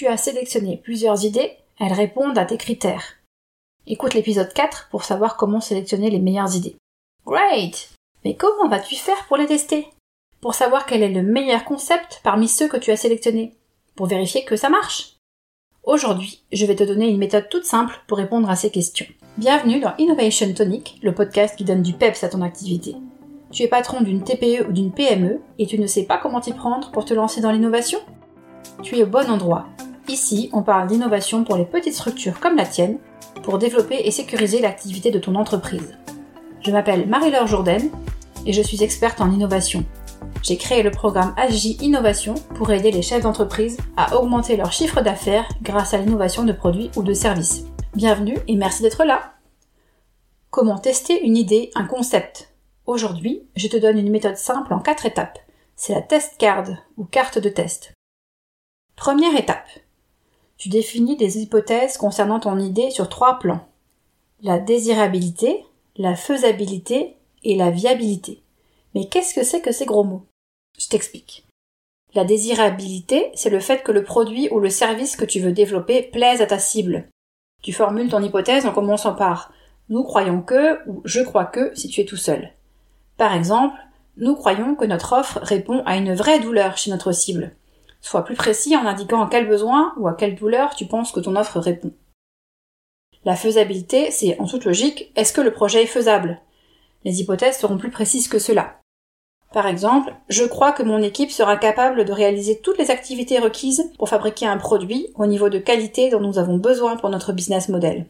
Tu as sélectionné plusieurs idées, elles répondent à tes critères. Écoute l'épisode 4 pour savoir comment sélectionner les meilleures idées. Great! Mais comment vas-tu faire pour les tester? Pour savoir quel est le meilleur concept parmi ceux que tu as sélectionnés? Pour vérifier que ça marche? Aujourd'hui, je vais te donner une méthode toute simple pour répondre à ces questions. Bienvenue dans Innovation Tonic, le podcast qui donne du peps à ton activité. Tu es patron d'une TPE ou d'une PME et tu ne sais pas comment t'y prendre pour te lancer dans l'innovation? Tu es au bon endroit. Ici, on parle d'innovation pour les petites structures comme la tienne pour développer et sécuriser l'activité de ton entreprise. Je m'appelle Marie-Laure Jourdain et je suis experte en innovation. J'ai créé le programme AJ Innovation pour aider les chefs d'entreprise à augmenter leur chiffre d'affaires grâce à l'innovation de produits ou de services. Bienvenue et merci d'être là. Comment tester une idée, un concept? Aujourd'hui, je te donne une méthode simple en quatre étapes. C'est la test card ou carte de test. Première étape. Tu définis des hypothèses concernant ton idée sur trois plans. La désirabilité, la faisabilité et la viabilité. Mais qu'est-ce que c'est que ces gros mots? Je t'explique. La désirabilité, c'est le fait que le produit ou le service que tu veux développer plaise à ta cible. Tu formules ton hypothèse en commençant par nous croyons que ou je crois que si tu es tout seul. Par exemple, nous croyons que notre offre répond à une vraie douleur chez notre cible. Sois plus précis en indiquant à quel besoin ou à quelle douleur tu penses que ton offre répond. La faisabilité, c'est en toute logique, est-ce que le projet est faisable? Les hypothèses seront plus précises que cela. Par exemple, je crois que mon équipe sera capable de réaliser toutes les activités requises pour fabriquer un produit au niveau de qualité dont nous avons besoin pour notre business model.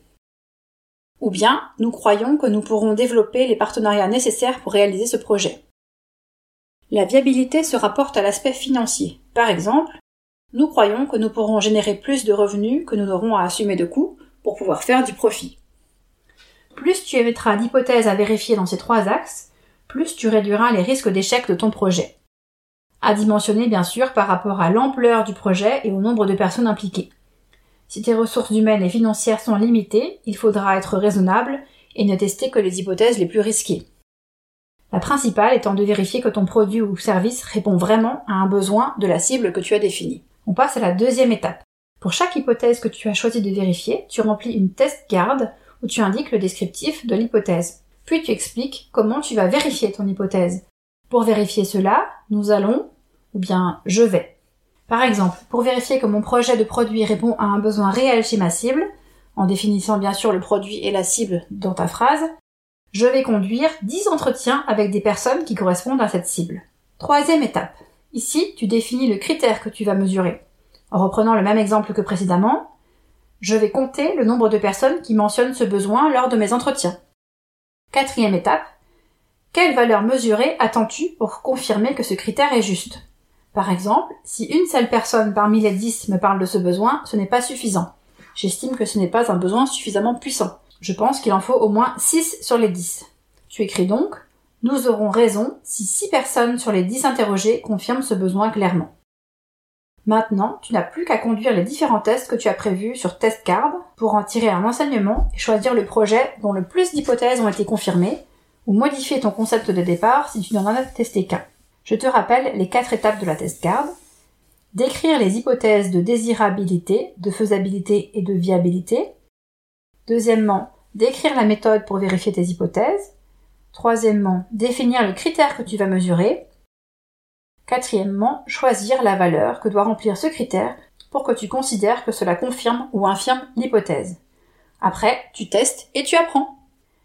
Ou bien, nous croyons que nous pourrons développer les partenariats nécessaires pour réaliser ce projet. La viabilité se rapporte à l'aspect financier. Par exemple, nous croyons que nous pourrons générer plus de revenus que nous n'aurons à assumer de coûts pour pouvoir faire du profit. Plus tu émettras d'hypothèses à vérifier dans ces trois axes, plus tu réduiras les risques d'échec de ton projet. À dimensionner bien sûr par rapport à l'ampleur du projet et au nombre de personnes impliquées. Si tes ressources humaines et financières sont limitées, il faudra être raisonnable et ne tester que les hypothèses les plus risquées. Principale étant de vérifier que ton produit ou service répond vraiment à un besoin de la cible que tu as définie. On passe à la deuxième étape. Pour chaque hypothèse que tu as choisi de vérifier, tu remplis une test card où tu indiques le descriptif de l'hypothèse. Puis tu expliques comment tu vas vérifier ton hypothèse. Pour vérifier cela, nous allons, ou bien je vais, par exemple, pour vérifier que mon projet de produit répond à un besoin réel chez ma cible, en définissant bien sûr le produit et la cible dans ta phrase, je vais conduire 10 entretiens avec des personnes qui correspondent à cette cible. Troisième étape. Ici, tu définis le critère que tu vas mesurer. En reprenant le même exemple que précédemment, je vais compter le nombre de personnes qui mentionnent ce besoin lors de mes entretiens. Quatrième étape. Quelle valeur mesurée attends-tu pour confirmer que ce critère est juste? Par exemple, si une seule personne parmi les dix me parle de ce besoin, ce n'est pas suffisant. J'estime que ce n'est pas un besoin suffisamment puissant. Je pense qu'il en faut au moins 6 sur les 10. Tu écris donc Nous aurons raison si 6 personnes sur les 10 interrogées confirment ce besoin clairement. Maintenant, tu n'as plus qu'à conduire les différents tests que tu as prévus sur TestCard pour en tirer un enseignement et choisir le projet dont le plus d'hypothèses ont été confirmées, ou modifier ton concept de départ si tu n'en as testé qu'un. Je te rappelle les quatre étapes de la test card. Décrire les hypothèses de désirabilité, de faisabilité et de viabilité. Deuxièmement, décrire la méthode pour vérifier tes hypothèses. Troisièmement, définir le critère que tu vas mesurer. Quatrièmement, choisir la valeur que doit remplir ce critère pour que tu considères que cela confirme ou infirme l'hypothèse. Après, tu testes et tu apprends.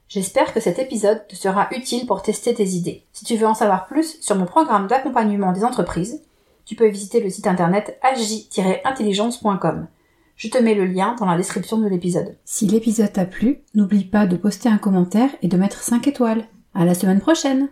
J'espère que cet épisode te sera utile pour tester tes idées. Si tu veux en savoir plus sur mon programme d'accompagnement des entreprises, tu peux visiter le site internet agi-intelligence.com. Je te mets le lien dans la description de l'épisode. Si l'épisode t'a plu, n'oublie pas de poster un commentaire et de mettre 5 étoiles. À la semaine prochaine!